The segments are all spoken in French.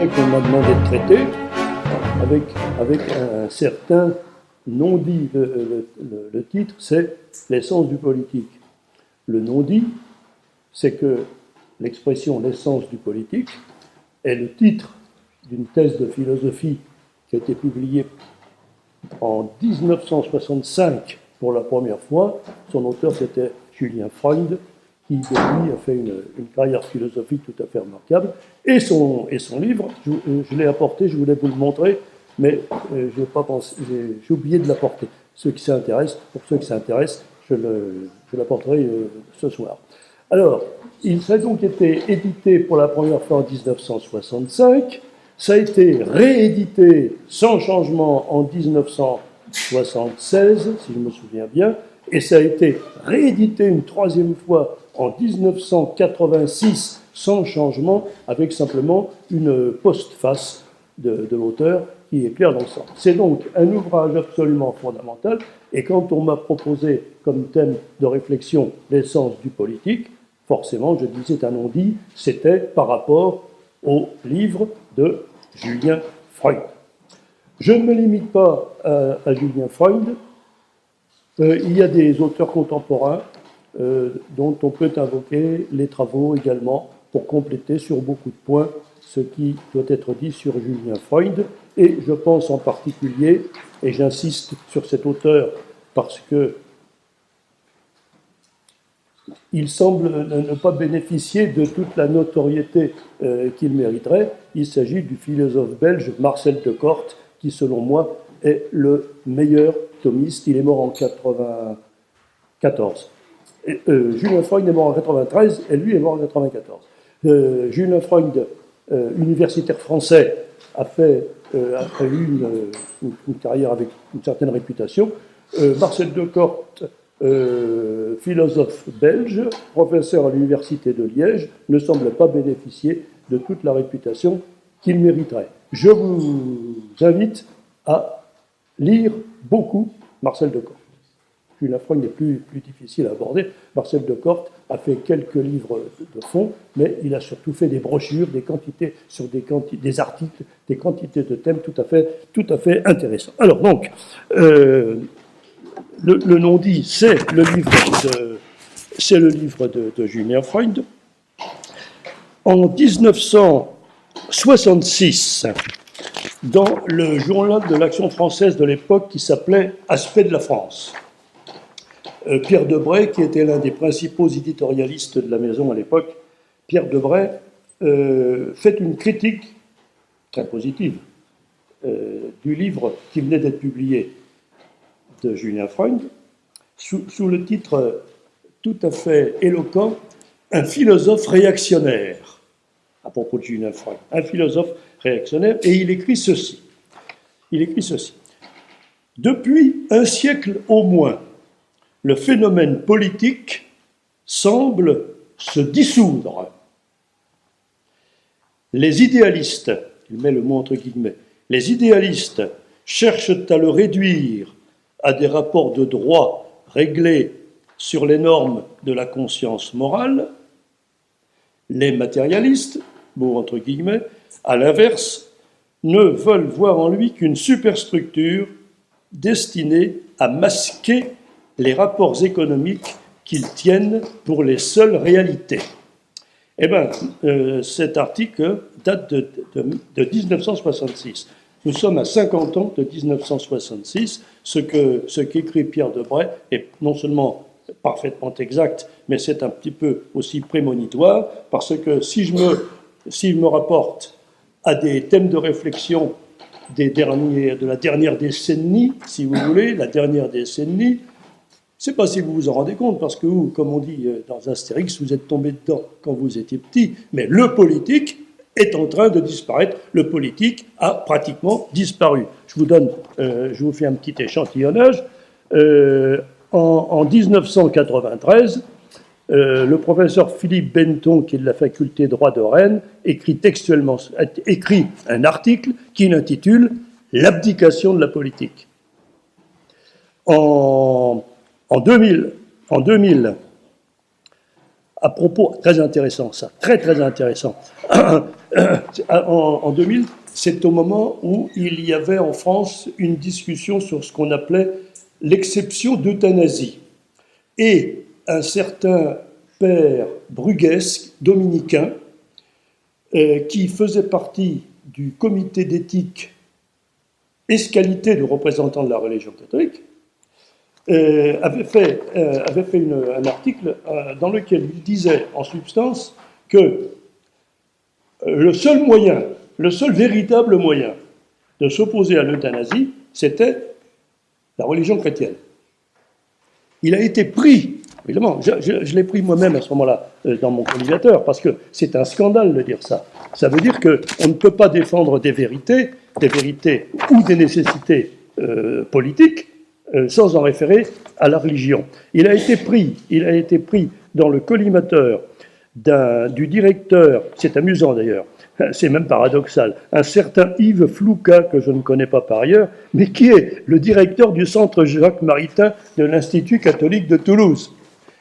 Et qu'on m'a demandé de traiter avec, avec un certain non-dit. Le, le titre, c'est L'essence du politique. Le non-dit, c'est que l'expression l'essence du politique est le titre d'une thèse de philosophie qui a été publiée en 1965 pour la première fois. Son auteur, c'était Julien Freund, qui, depuis, a fait une, carrière philosophique tout à fait remarquable. Et son, et son livre, je, l'ai apporté, je voulais vous le montrer, mais euh, j'ai oublié de l'apporter. Ceux qui s'intéressent, pour ceux qui s'intéressent, je l'apporterai euh, ce soir. Alors, il a donc été édité pour la première fois en 1965. Ça a été réédité sans changement en 1976, si je me souviens bien, et ça a été réédité une troisième fois en 1986 sans changement, avec simplement une postface de, l'auteur qui est claire dans le sens. C'est donc un ouvrage absolument fondamental, et quand on m'a proposé comme thème de réflexion l'essence du politique, forcément, je disais un non-dit, c'était par rapport au livre de Julien Freud. Je ne me limite pas à, Julien Freud. Euh, il y a des auteurs contemporains euh, dont on peut invoquer les travaux également pour compléter sur beaucoup de points ce qui doit être dit sur Julien Freud. Et je pense en particulier, et j'insiste sur cet auteur parce que il semble ne pas bénéficier de toute la notoriété euh, qu'il mériterait. Il s'agit du philosophe belge Marcel de Corte, selon moi est le meilleur thomiste. Il est mort en 1994. Euh, Julien Freud est mort en 93 et lui est mort en 94. Euh, Julien Freud, universitaire français, a fait a eu une, carrière avec une certaine réputation. Marcel de Corte euh, philosophe belge, professeur à l'université de Liège, ne semble pas bénéficier de toute la réputation qu'il mériterait. Je vous invite à lire beaucoup Marcel de Corte. Julien Freud n'est plus, difficile à aborder. Marcel de Corte a fait quelques livres de fond, mais il a surtout fait des brochures, des quantités sur des, articles, des quantités de thèmes tout à fait, intéressants. Alors donc, euh, le, non-dit, c'est le livre de, c'est le livre de, Julien Freud. En 1966, dans le journal de l'Action française de l'époque qui s'appelait Aspect de la France, euh, Pierre Debray, qui était l'un des principaux éditorialistes de la maison à l'époque, Pierre Debray euh, fait une critique très positive euh, du livre qui venait d'être publié de Julien Freud, sous, le titre tout à fait éloquent Un philosophe réactionnaire, à propos de Julien Freud. Un philosophe réactionnaire, et il écrit ceci. Il écrit ceci. Depuis un siècle au moins, le phénomène politique semble se dissoudre. Les idéalistes, il met le mot entre guillemets, les idéalistes cherchent à le réduire à des rapports de droit réglés sur les normes de la conscience morale, les matérialistes, mot entre guillemets, à l'inverse, ne veulent voir en lui qu'une superstructure destinée à masquer les rapports économiques qu'ils tiennent pour les seules réalités. Eh bien, euh, cet article date de, de 1966. Nous sommes à 50 ans de 1966. Ce que ce qu'écrit Pierre Debray est non seulement parfaitement exact, mais c'est un petit peu aussi prémonitoire, parce que si je me, si je me rapporte à des thèmes de réflexion des derniers, de la dernière décennie, si vous voulez, la dernière décennie, sais pas si vous vous en rendez compte, parce que vous, comme on dit euh, dans Astérix, vous êtes tombé dedans quand vous étiez petit, mais le politique est en train de disparaître. Le politique a pratiquement disparu. Je vous donne, euh, je vous fais un petit échantillonnage. Euh, en, 1993, euh, le professeur Philippe Benton, qui est de la faculté de droit de Rennes, écrit textuellement, un article qui l'intitule L'abdication de la politique. En En 2000, en 2000, à propos, très intéressant ça, très très intéressant. en 2000, c'est au moment où il y avait en France une discussion sur ce qu'on appelait l'exception d'euthanasie. Et un certain père bruguesque, dominicain, euh, qui faisait partie du comité d'éthique escalité de représentants de la religion catholique, euh, avait fait, euh, avait fait un article dans lequel il disait en substance que le seul moyen, le seul véritable moyen de s'opposer à l'euthanasie, c'était la religion chrétienne. Il a été pris, évidemment, je, l'ai pris moi-même à ce moment-là euh, dans mon collisateur, parce que c'est un scandale de dire ça. Ça veut dire qu'on ne peut pas défendre des vérités, des vérités ou des nécessités euh, politiques euh, sans en référer à la religion. Il a été pris, il a été pris dans le collimateur du directeur, c'est amusant d'ailleurs, c'est même paradoxal, un certain Yves Flouca, que je ne connais pas par ailleurs, mais qui est le directeur du centre Jacques Maritain de l'Institut catholique de Toulouse.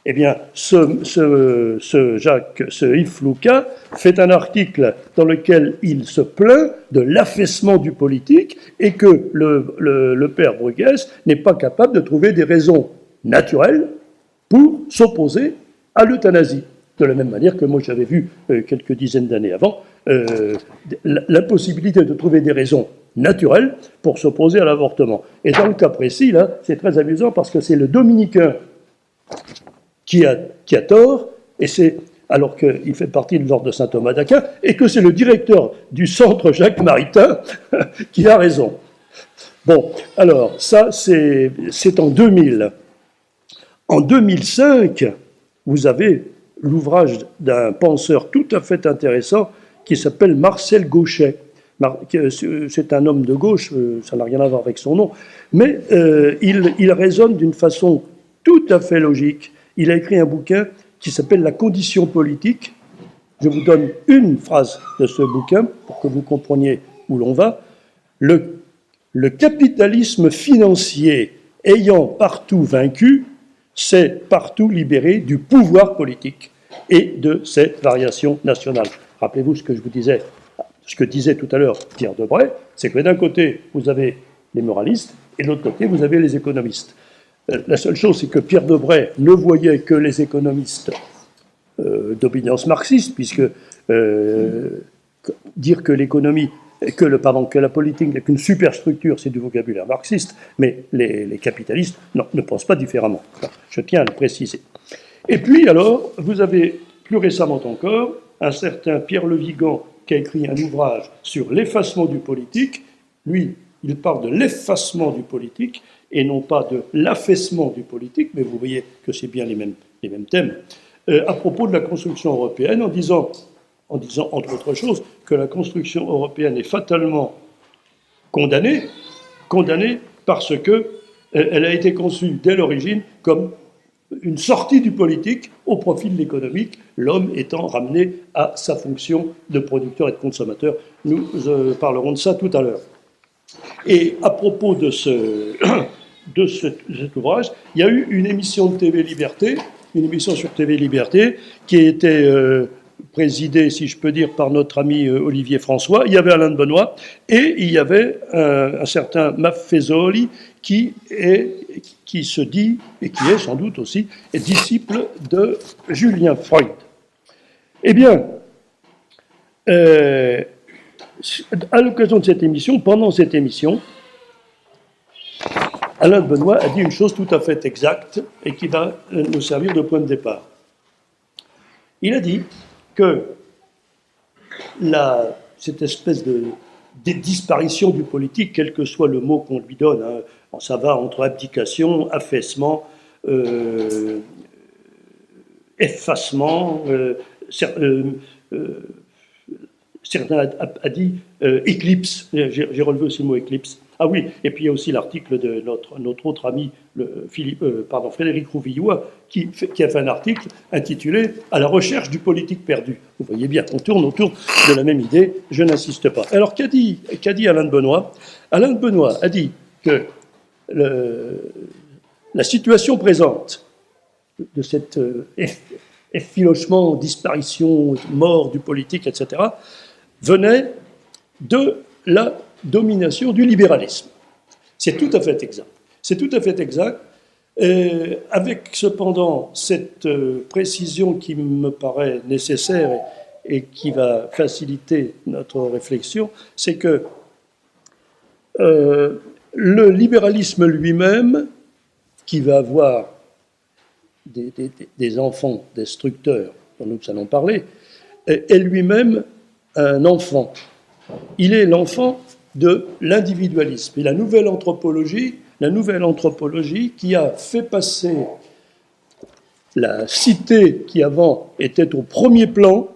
Eh bien, ce, Jacques, ce Yves Flouca fait un article dans lequel il se plaint de l'affaissement du politique et que le, père Bruguès n'est pas capable de trouver des raisons naturelles pour s'opposer à l'euthanasie. De la même manière que moi j'avais vu euh, quelques dizaines d'années avant euh, l'impossibilité de trouver des raisons naturelles pour s'opposer à l'avortement. Et dans le cas précis, là, c'est très amusant parce que c'est le dominicain qui a, tort, et c'est alors qu'il fait partie de l'ordre de saint Thomas d'Aquin, et que c'est le directeur du centre Jacques Maritain qui a raison. Bon, alors, ça, c'est en 2000. En 2005, vous avez l'ouvrage d'un penseur tout à fait intéressant qui s'appelle Marcel Gauchet. C'est un homme de gauche, euh, ça n'a rien à voir avec son nom, mais euh, il, il raisonne d'une façon tout à fait logique. Il a écrit un bouquin qui s'appelle La condition politique. Je vous donne une phrase de ce bouquin pour que vous compreniez où l'on va. Le, capitalisme financier ayant partout vaincu, s'est partout libéré du pouvoir politique et de ses variations nationales. Rappelez-vous ce que je vous disais, ce que disait tout à l'heure Pierre Debray, c'est que d'un côté, vous avez les moralistes, et de l'autre côté, vous avez les économistes. Euh, la seule chose, c'est que Pierre Debray ne voyait que les économistes euh, d'opinions marxiste, puisque euh, dire que l'économie, que, le, pardon, que la politique n'est qu'une superstructure, c'est du vocabulaire marxiste, mais les, capitalistes ne pensent pas différemment. je tiens à le préciser. Et puis alors, vous avez plus récemment encore un certain Pierre Le Vigan qui a écrit un ouvrage sur l'effacement du politique. Lui, il parle de l'effacement du politique et non pas de l'affaissement du politique, mais vous voyez que c'est bien les mêmes, les mêmes thèmes, euh, à propos de la construction européenne, en disant, en disant, entre autres choses, que la construction européenne est fatalement condamnée, condamnée parce que euh, elle a été conçue dès l'origine comme une sortie du politique au profit de l'économique, l'homme étant ramené à sa fonction de producteur et de consommateur. Nous euh, parlerons de ça tout à l'heure. Et à propos de, ce, de cet ouvrage, il y a eu une émission de TV Liberté, une émission sur TV Liberté, qui était euh, présidée, si je peux dire, par notre ami euh, Olivier François. Il y avait Alain de Benoît et il y avait un, certain Maffezoli qui se dit, et qui est sans doute aussi, disciple de Julien Freud. Eh bien, euh, à l'occasion de cette émission, pendant cette émission, Alain de Benoît a dit une chose tout à fait exacte et qui va nous servir de point de départ. Il a dit que cette espèce de, disparition du politique, quel que soit le mot qu'on lui donne, hein, ça va entre abdication, affaissement, euh, effacement. Euh, euh, certains a, dit éclipse. J'ai relevé aussi le mot éclipse. Ah oui, et puis il y a aussi l'article de notre, autre ami pardon, Frédéric Rouvillois qui, a fait un article intitulé À la recherche du politique perdu. Vous voyez bien, on tourne autour de la même idée, je n'insiste pas. Alors qu'a dit, dit Alain de Benoît? Alain de Benoît a dit que la situation présente de cet euh, effilochement, disparition, mort du politique, etc., venait de la domination du libéralisme. C'est tout à fait exact. C'est tout à fait exact. avec cependant cette euh, précision qui me paraît nécessaire et, qui va faciliter notre réflexion, c'est que euh, le libéralisme lui-même, qui va avoir des, enfants destructeurs, dont nous allons parler, est lui-même un enfant. Il est l'enfant de l'individualisme. Et la nouvelle anthropologie, la nouvelle anthropologie qui a fait passer la cité qui avant était au premier plan,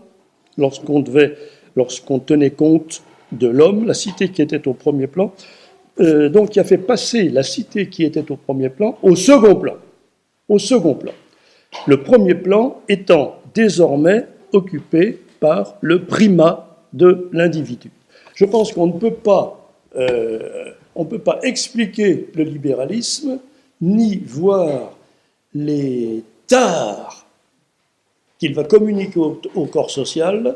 lorsqu'on devait, lorsqu'on tenait compte de l'homme, la cité qui était au premier plan, euh, donc qui a fait passer la cité qui était au premier plan au second plan. Au second plan. Le premier plan étant désormais occupé par le primat de l'individu. Je pense qu'on ne peut pas, euh, peut pas expliquer le libéralisme ni voir les tares qu'il va communiquer au, corps social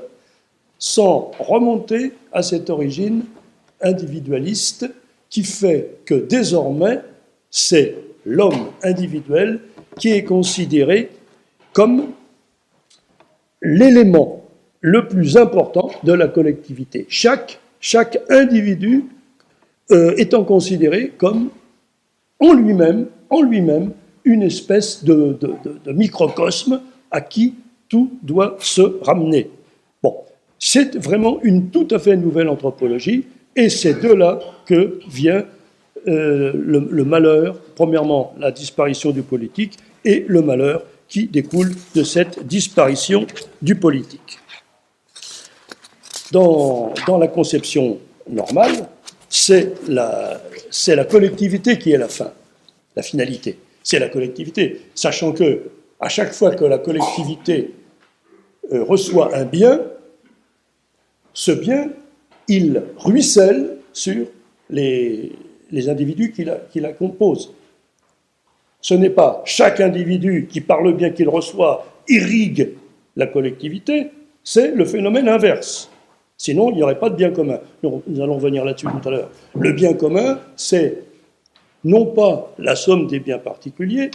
sans remonter à cette origine individualiste qui fait que désormais c'est l'homme individuel qui est considéré comme l'élément le plus important de la collectivité. Chaque chaque individu euh, étant considéré comme en lui-même, en lui-même, une espèce de, microcosme à qui tout doit se ramener. Bon, c'est vraiment une tout à fait nouvelle anthropologie, et c'est de là que vient euh, le, malheur, premièrement la disparition du politique, et le malheur qui découle de cette disparition du politique dans, la conception normale, c'est la, collectivité qui est la fin, la finalité. C'est la collectivité, sachant que à chaque fois que la collectivité euh, reçoit un bien, ce bien, il ruisselle sur les, les individus qui la, qui la composent. Ce n'est pas chaque individu qui, par le bien qu'il reçoit, irrigue la collectivité, c'est le phénomène inverse. Sinon, il n'y aurait pas de bien commun. Nous, allons revenir là-dessus tout à l'heure. Le bien commun, c'est non pas la somme des biens particuliers,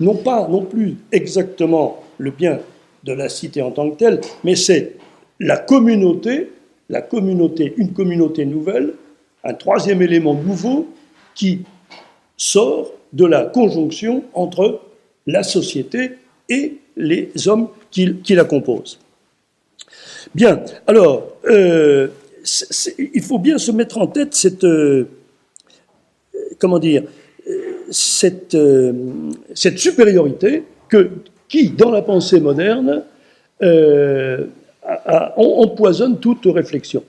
non pas non plus exactement le bien de la cité en tant que telle, mais c'est la communauté, la communauté, une communauté nouvelle, un troisième élément nouveau qui sort de la conjonction entre la société et les hommes qui la composent. Bien, alors, euh, il faut bien se mettre en tête cette, euh, comment dire, cette, euh, cette supériorité que, qui, dans la pensée moderne, empoisonne toute réflexion.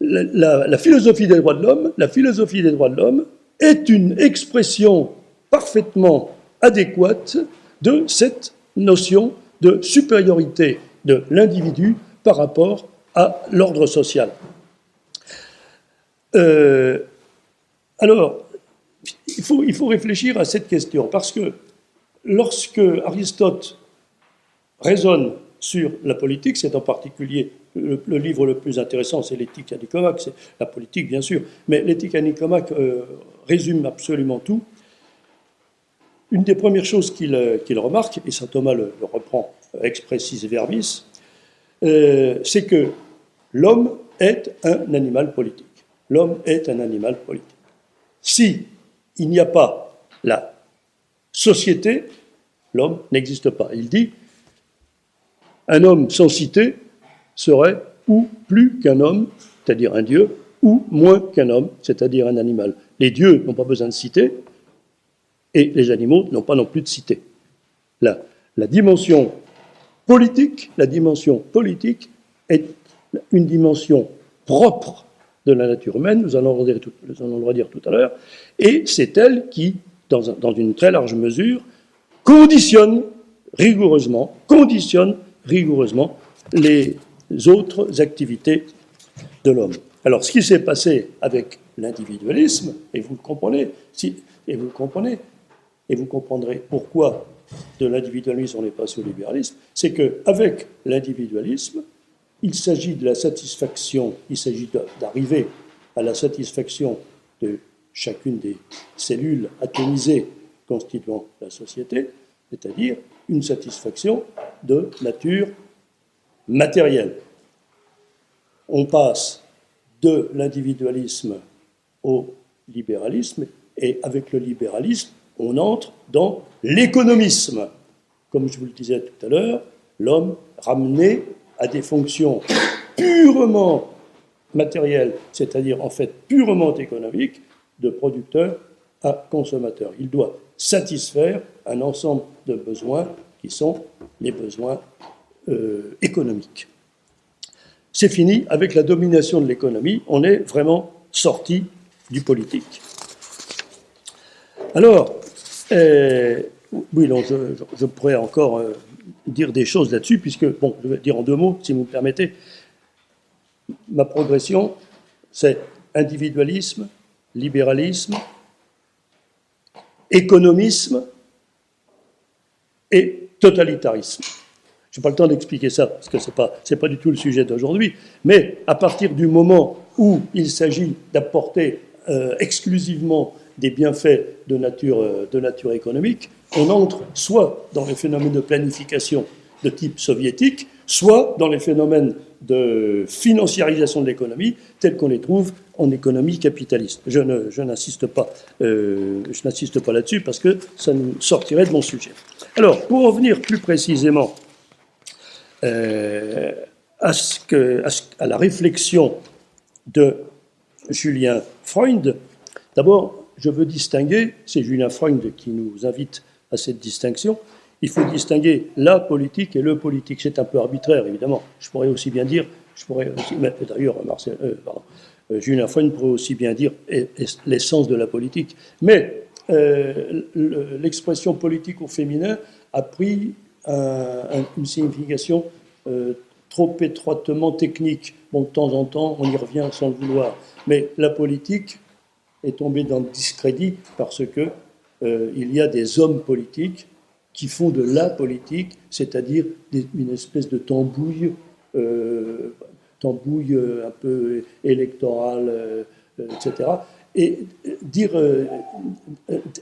La, philosophie des droits de l'homme, la philosophie des droits de l'homme est une expression parfaitement adéquate de cette notion de supériorité de l'individu par rapport à l'ordre social. Euh, alors, il faut, réfléchir à cette question, parce que lorsque Aristote raisonne sur la politique, c'est en particulier le, livre le plus intéressant, c'est l'éthique à Nicomaque, c'est la politique bien sûr, mais l'éthique à Nicomaque euh, résume absolument tout. Une des premières choses qu'il remarque, et saint Thomas le, le reprend expressis verbis, euh, c'est que l'homme est un animal politique. L'homme est un animal politique. Si il n'y a pas la société, l'homme n'existe pas. Il dit un homme sans cité serait ou plus qu'un homme, c'est-à-dire un dieu, ou moins qu'un homme, c'est-à-dire un animal. Les dieux n'ont pas besoin de cité, et les animaux n'ont pas non plus de cité. La, la dimension politique, la dimension politique est une dimension propre de la nature humaine, nous allons le redire tout, à l'heure, et c'est elle qui, dans, dans, une très large mesure, conditionne rigoureusement, conditionne rigoureusement les autres activités de l'homme. Alors, ce qui s'est passé avec l'individualisme, et vous le comprenez, si, et vous le comprenez, et vous comprendrez pourquoi de l'individualisme on est passé au libéralisme, c'est qu'avec l'individualisme, il s'agit de la satisfaction, il s'agit d'arriver à la satisfaction de chacune des cellules atomisées constituant la société, c'est-à-dire une satisfaction de nature matérielle. On passe de l'individualisme au libéralisme, et avec le libéralisme, on entre dans l'économisme. Comme je vous le disais tout à l'heure, l'homme ramené à des fonctions purement matérielles, c'est-à-dire en fait purement économiques, de producteur à consommateur. Il doit satisfaire un ensemble de besoins qui sont les besoins euh, économiques. C'est fini avec la domination de l'économie, on est vraiment sorti du politique. Alors, euh, oui, je, pourrais encore euh, dire des choses là-dessus, puisque, bon, je vais dire en deux mots, si vous me permettez. Ma progression, c'est individualisme, libéralisme, économisme et totalitarisme. Je n'ai pas le temps d'expliquer ça, parce que ce n'est pas, pas du tout le sujet d'aujourd'hui, mais à partir du moment où il s'agit d'apporter euh, exclusivement des bienfaits de nature, euh, de nature économique, on entre soit dans les phénomènes de planification de type soviétique, soit dans les phénomènes de financiarisation de l'économie tels qu'on les trouve en économie capitaliste. Je, n'insiste pas, euh, je n'insiste pas là-dessus parce que ça nous sortirait de mon sujet. Alors, pour en venir plus précisément euh, à, à, la réflexion de Julien Freund, d'abord, je veux distinguer, c'est Julien Freund qui nous invite à cette distinction, il faut distinguer la politique et le politique. C'est un peu arbitraire, évidemment. Je pourrais aussi bien dire, je pourrais aussi, d'ailleurs, euh, euh, Julien Freund pourrait aussi bien dire l'essence de la politique. Mais euh, l'expression politique au féminin a pris une signification trop étroitement technique. Bon, de temps en temps, on y revient sans le vouloir. Mais la politique est tombée dans le discrédit parce que il y a des hommes politiques qui font de la politique, c'est-à-dire une espèce de tambouille, euh, tambouille euh, un peu électorale, euh, etc. Et dire,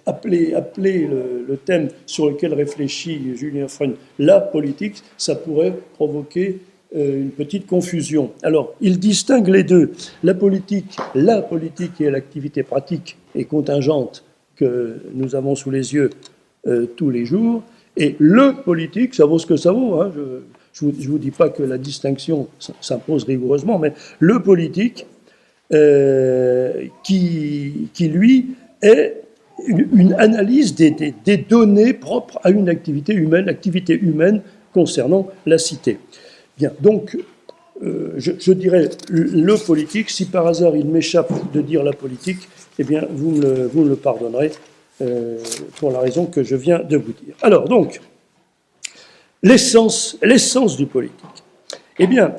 appeler, appeler le, thème sur lequel réfléchit Julien Freund la politique, ça pourrait provoquer une petite confusion. Alors, il distingue les deux. La politique, la politique et l'activité pratique et contingente que nous avons sous les yeux euh, tous les jours. Et le politique, ça vaut ce que ça vaut. Hein. Je ne vous, dis pas que la distinction s'impose rigoureusement, mais le politique, euh, qui, qui, lui, est une, analyse des, des, données propres à une activité humaine, activité humaine concernant la cité. Bien, donc, euh, je, dirais le politique, si par hasard il m'échappe de dire la politique, eh bien, vous me le, vous me pardonnerez, euh, pour la raison que je viens de vous dire. Alors, donc, l'essence, du politique. Eh bien,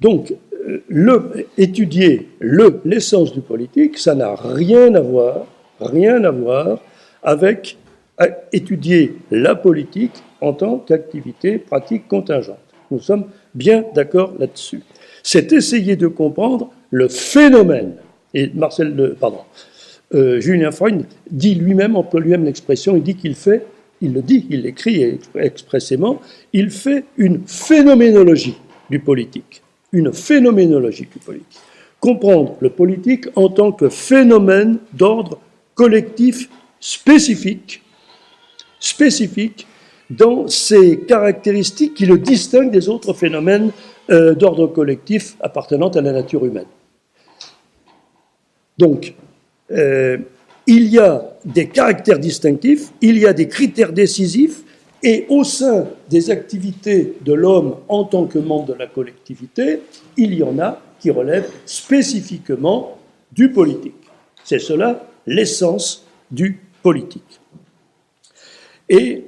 donc, euh, le, étudier le, l'essence du politique, ça n'a rien à voir, rien à voir avec étudier la politique en tant qu'activité pratique contingente. Nous sommes bien d'accord là-dessus. C'est essayer de comprendre le phénomène. Et Marcel, pardon, euh, Julien Freund dit lui-même, emploie lui-même l'expression, il dit qu'il fait, il le dit, il l'écrit expressément, il fait une phénoménologie du politique. Une phénoménologie du politique. Comprendre le politique en tant que phénomène d'ordre collectif spécifique, spécifique dans ses caractéristiques qui le distinguent des autres phénomènes euh, d'ordre collectif appartenant à la nature humaine. Donc, euh, il y a des caractères distinctifs, il y a des critères décisifs, et au sein des activités de l'homme en tant que membre de la collectivité, il y en a qui relèvent spécifiquement du politique. C'est cela l'essence du politique. Et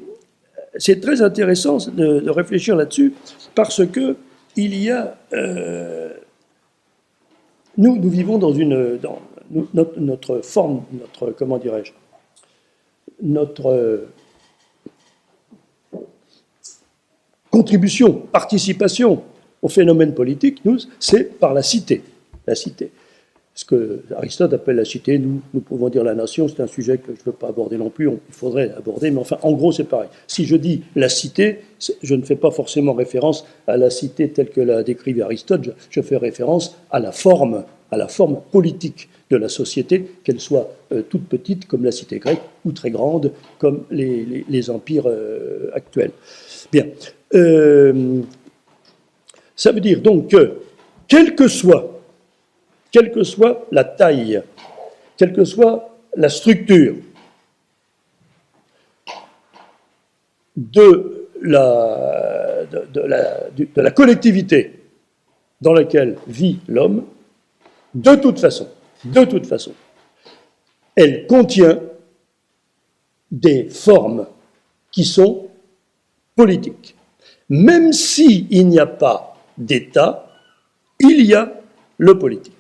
c'est très intéressant de, réfléchir là-dessus parce que il y a euh, nous, nous vivons dans une, dans, notre, forme, notre, comment dirais-je, notre contribution, participation au phénomène politique, nous, c'est par la cité. La cité. Ce que Aristote appelle la cité, nous, pouvons dire la nation, c'est un sujet que je ne veux pas aborder non plus, il faudrait aborder, mais enfin, en gros, c'est pareil. Si je dis la cité, je ne fais pas forcément référence à la cité telle que l'a décrivue Aristote, je, fais référence à la forme, politique de la société, qu'elle soit euh, toute petite comme la cité grecque ou très grande comme les, empires euh, actuels. Bien. Euh, ça veut dire donc que, quelle que soit, quelle que soit la taille, quelle que soit la structure de la, collectivité dans laquelle vit l'homme, de toute façon, de toute façon, elle contient des formes qui sont politiques. Même s'il n'y a pas d'État, il y a le politique.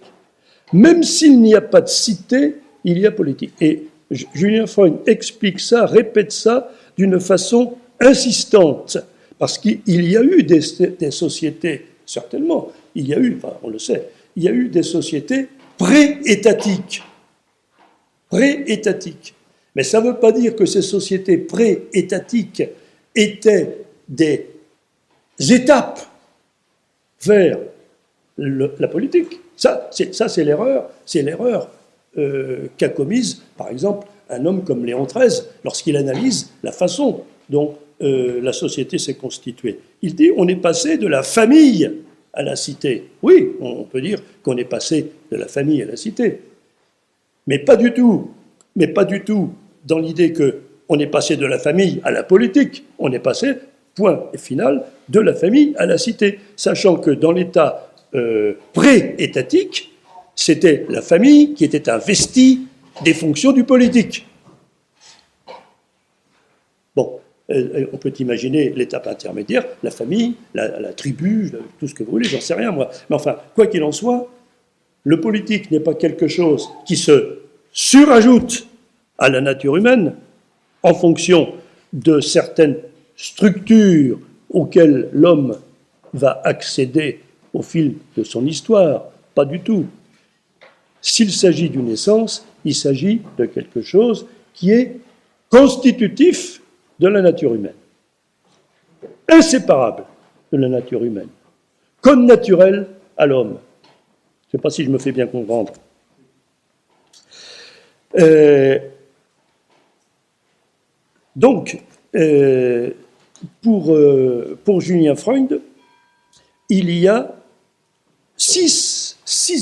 Même s'il n'y a pas de cité, il y a politique. Et Julien Freud explique ça, répète ça d'une façon insistante, parce qu'il y a eu des, sociétés, certainement, il y a eu, on le sait, il y a eu des sociétés pré-étatiques. Pré-étatiques. Mais ça ne veut pas dire que ces sociétés pré-étatiques étaient des étapes vers la politique. Ça, c'est l'erreur, c'est l'erreur euh, qu'a commise, par exemple, un homme comme Léon XIII lorsqu'il analyse la façon dont euh, la société s'est constituée. Il dit on est passé de la famille à la cité. Oui, on peut dire qu'on est passé de la famille à la cité, mais pas du tout. Mais pas du tout dans l'idée que on est passé de la famille à la politique. On est passé point final, de la famille à la cité, sachant que dans l'État euh, pré-étatique, c'était la famille qui était investie des fonctions du politique. Bon, euh, on peut imaginer l'étape intermédiaire, la famille, la, tribu, tout ce que vous voulez, j'en sais rien moi. Mais enfin, quoi qu'il en soit, le politique n'est pas quelque chose qui se surajoute à la nature humaine en fonction de certaines structure auxquelles l'homme va accéder au fil de son histoire. Pas du tout. S'il s'agit d'une essence, il s'agit de quelque chose qui est constitutif de la nature humaine, inséparable de la nature humaine, comme naturel à l'homme. Je ne sais pas si je me fais bien comprendre. Euh, donc, euh, pour, euh, pour Julien Freud, il y a six,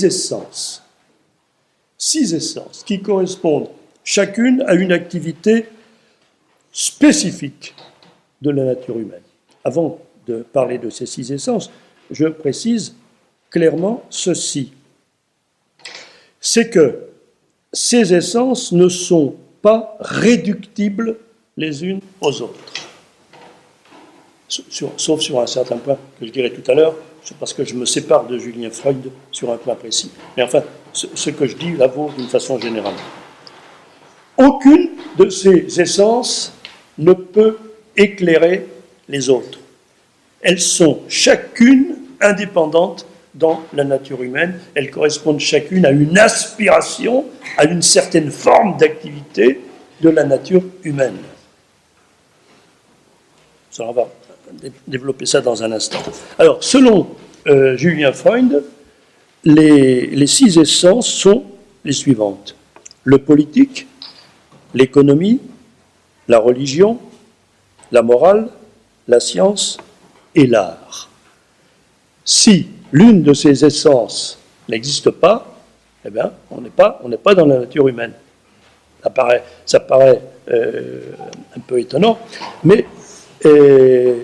essences, six essences qui correspondent chacune à une activité spécifique de la nature humaine. Avant de parler de ces six essences, je précise clairement ceci. C'est que ces essences ne sont pas réductibles les unes aux autres sauf sur un certain point que je dirai tout à l'heure, parce que je me sépare de Julien Freud sur un point précis. Mais enfin, ce, que je dis là vaut d'une façon générale. Aucune de ces essences ne peut éclairer les autres. Elles sont chacune indépendantes dans la nature humaine. Elles correspondent chacune à une aspiration, à une certaine forme d'activité de la nature humaine. Ça va développer ça dans un instant. Alors, selon euh, Julien Freund, les, six essences sont les suivantes. Le politique, l'économie, la religion, la morale, la science et l'art. Si l'une de ces essences n'existe pas, eh bien, on n'est pas, dans la nature humaine. Ça paraît, ça paraît euh, un peu étonnant, mais euh,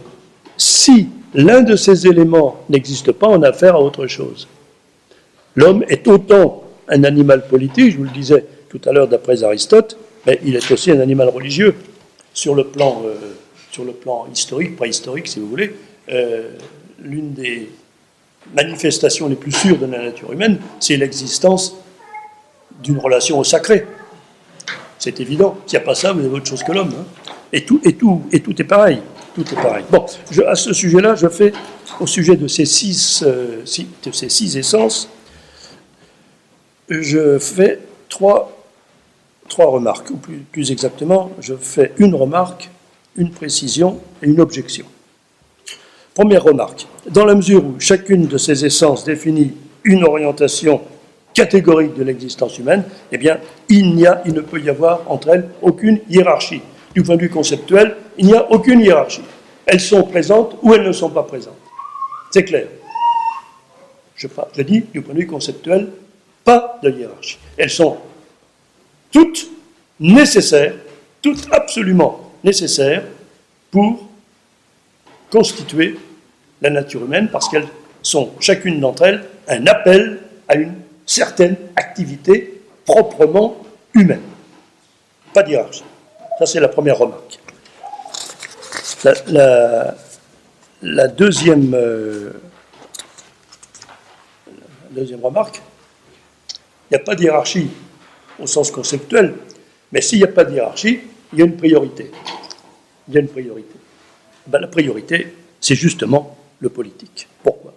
si l'un de ces éléments n'existe pas, on a affaire à autre chose. L'homme est autant un animal politique, je vous le disais tout à l'heure d'après Aristote, mais il est aussi un animal religieux. Sur le plan, euh, historique, préhistorique si vous voulez, euh, l'une des manifestations les plus sûres de la nature humaine, c'est l'existence d'une relation au sacré. C'est évident. S'il n'y a pas ça, vous avez autre chose que l'homme. Hein. Et tout est pareil. Tout est pareil. Bon, à ce sujet-là, je fais, au sujet de ces six, euh, de ces six essences, je fais trois, trois remarques, ou plus, plus exactement, je fais une remarque, une précision et une objection. Première remarque, dans la mesure où chacune de ces essences définit une orientation catégorique de l'existence humaine, eh bien, il, n'y a, il ne peut y avoir entre elles aucune hiérarchie. Du point de vue conceptuel, il n'y a aucune hiérarchie. Elles sont présentes ou elles ne sont pas présentes. C'est clair. Je, je dis, du point de vue conceptuel, pas de hiérarchie. Elles sont toutes nécessaires, toutes absolument nécessaires pour constituer la nature humaine, parce qu'elles sont, chacune d'entre elles, un appel à une certaine activité proprement humaine. Pas d'hierarchie. Ça, c'est la première remarque. La, deuxième, euh, remarque, il n'y a pas de hiérarchie au sens conceptuel, mais s'il n'y a pas de hiérarchie, il y a une priorité. Il y a une priorité. Ben, la priorité, c'est justement le politique. Pourquoi?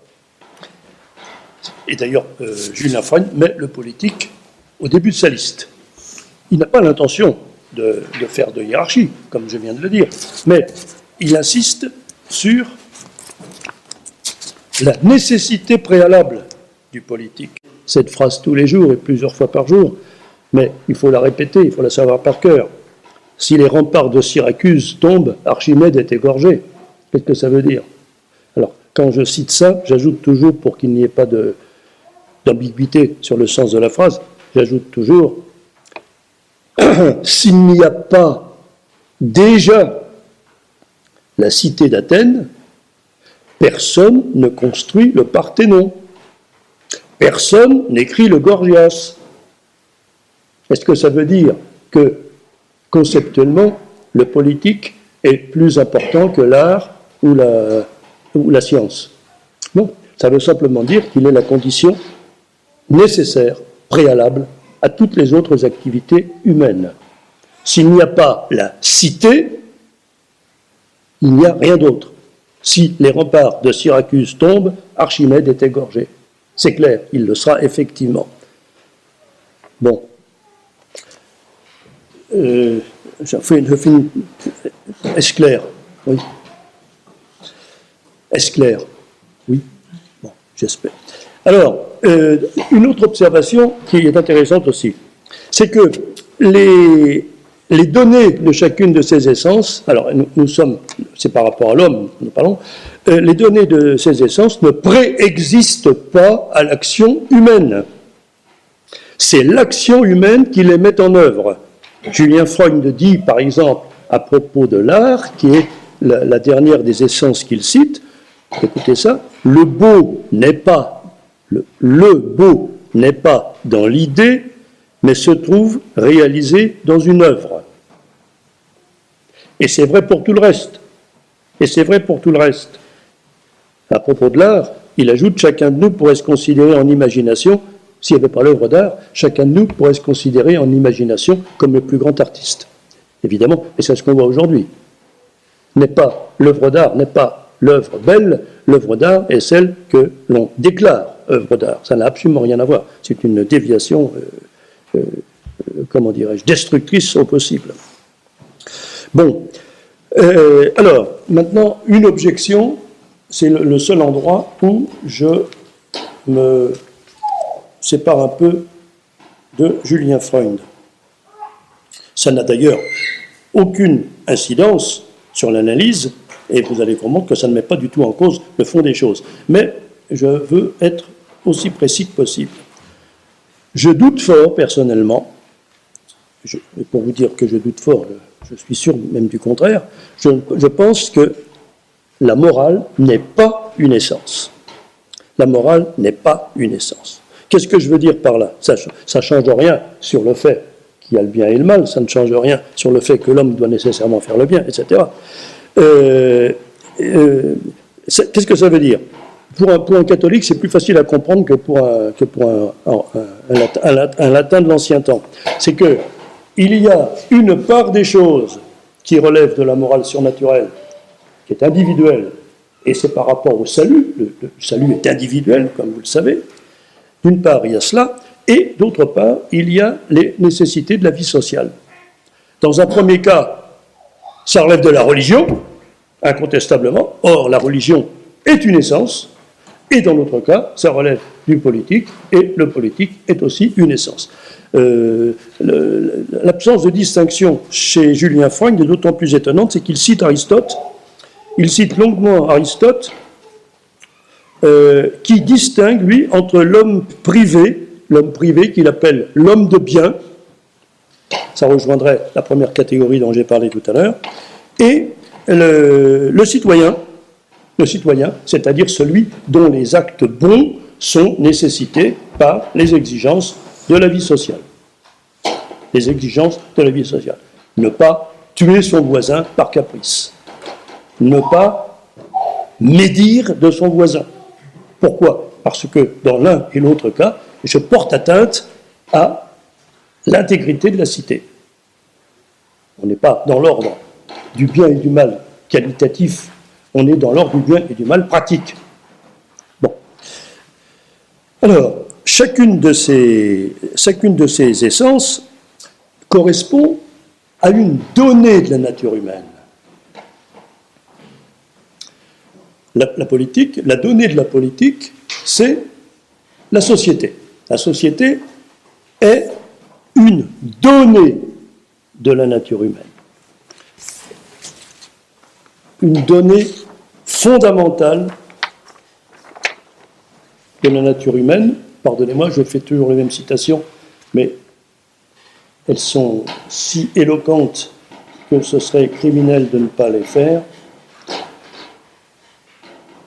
Et d'ailleurs, euh, Julien Freund met le politique au début de sa liste. Il n'a pas l'intention de, faire de hiérarchie, comme je viens de le dire, mais il insiste sur la nécessité préalable du politique. Cette phrase tous les jours et plusieurs fois par jour, mais il faut la répéter, il faut la savoir par cœur. Si les remparts de Syracuse tombent, Archimède est égorgé. Qu'est-ce que ça veut dire? Alors, quand je cite ça, j'ajoute toujours, pour qu'il n'y ait pas d'ambiguïté sur le sens de la phrase, j'ajoute toujours s'il n'y a pas déjà la cité d'Athènes, personne ne construit le Parthénon. Personne n'écrit le Gorgias. Est-ce que ça veut dire que conceptuellement, le politique est plus important que l'art ou la, science? Non, ça veut simplement dire qu'il est la condition nécessaire, préalable à toutes les autres activités humaines. S'il n'y a pas la cité, il n'y a rien d'autre. Si les remparts de Syracuse tombent, Archimède est égorgé. C'est clair, il le sera effectivement. Bon. Euh, Est-ce clair Oui. Est-ce clair Oui. Bon, j'espère. Alors, euh, une autre observation qui est intéressante aussi, c'est que les, données de chacune de ces essences, alors nous, sommes, c'est par rapport à l'homme, nous parlons, euh, les données de ces essences ne préexistent pas à l'action humaine. C'est l'action humaine qui les met en œuvre. Julien Freund dit, par exemple, à propos de l'art, qui est la, dernière des essences qu'il cite, écoutez ça, le beau n'est pas, le, beau n'est pas dans l'idée, mais se trouve réalisé dans une œuvre. Et c'est vrai pour tout le reste. Et c'est vrai pour tout le reste. À propos de l'art, il ajoute chacun de nous pourrait se considérer en imagination, s'il n'y avait pas l'œuvre d'art, chacun de nous pourrait se considérer en imagination comme le plus grand artiste. Évidemment, et c'est ce qu'on voit aujourd'hui. N'est pas l'œuvre d'art, n'est pas l'œuvre belle, l'œuvre d'art est celle que l'on déclare œuvre d'art. Ça n'a absolument rien à voir. C'est une déviation euh, euh, comment dirais-je, destructrice au possible. Bon, euh, alors, maintenant, une objection, c'est le, seul endroit où je me sépare un peu de Julien Freund. Ça n'a d'ailleurs aucune incidence sur l'analyse, et vous allez comprendre que ça ne met pas du tout en cause le fond des choses. Mais je veux être aussi précis que possible. Je doute fort, personnellement, pour vous dire que je doute fort, je suis sûr même du contraire, je, pense que la morale n'est pas une essence. La morale n'est pas une essence. Qu'est-ce que je veux dire par là? Ça ne change rien sur le fait qu'il y a le bien et le mal, ça ne change rien sur le fait que l'homme doit nécessairement faire le bien, etc. Euh, euh, qu'est-ce que ça veut dire? Pour un, catholique, c'est plus facile à comprendre que pour un, latin, de l'ancien temps. C'est que il y a une part des choses qui relève de la morale surnaturelle, qui est individuelle, et c'est par rapport au salut, le, salut est individuel, comme vous le savez. D'une part, il y a cela, et d'autre part, il y a les nécessités de la vie sociale. Dans un premier cas, ça relève de la religion, incontestablement. Or, la religion est une essence, et dans l'autre cas, ça relève du politique, et le politique est aussi une essence. Euh, l'absence de distinction chez Julien Freund est d'autant plus étonnante, c'est qu'il cite Aristote, il cite longuement Aristote, euh, qui distingue, lui, entre l'homme privé, l'homme privé qu'il appelle l'homme de bien, ça rejoindrait la première catégorie dont j'ai parlé tout à l'heure, et le, citoyen, citoyen, c'est-à-dire celui dont les actes bons sont nécessités par les exigences de la vie sociale. Les exigences de la vie sociale. Ne pas tuer son voisin par caprice. Ne pas médire de son voisin. Pourquoi? Parce que dans l'un et l'autre cas, je porte atteinte à l'intégrité de la cité. On n'est pas dans l'ordre du bien et du mal qualitatif, on est dans l'ordre du bien et du mal pratique. Bon. Alors, chacune de ces, essences correspond à une donnée de la nature humaine. La politique, la donnée de la politique, c'est la société. La société est une donnée de la nature humaine. Une donnée fondamentale de la nature humaine. Pardonnez-moi, je fais toujours les mêmes citations, mais elles sont si éloquentes que ce serait criminel de ne pas les faire.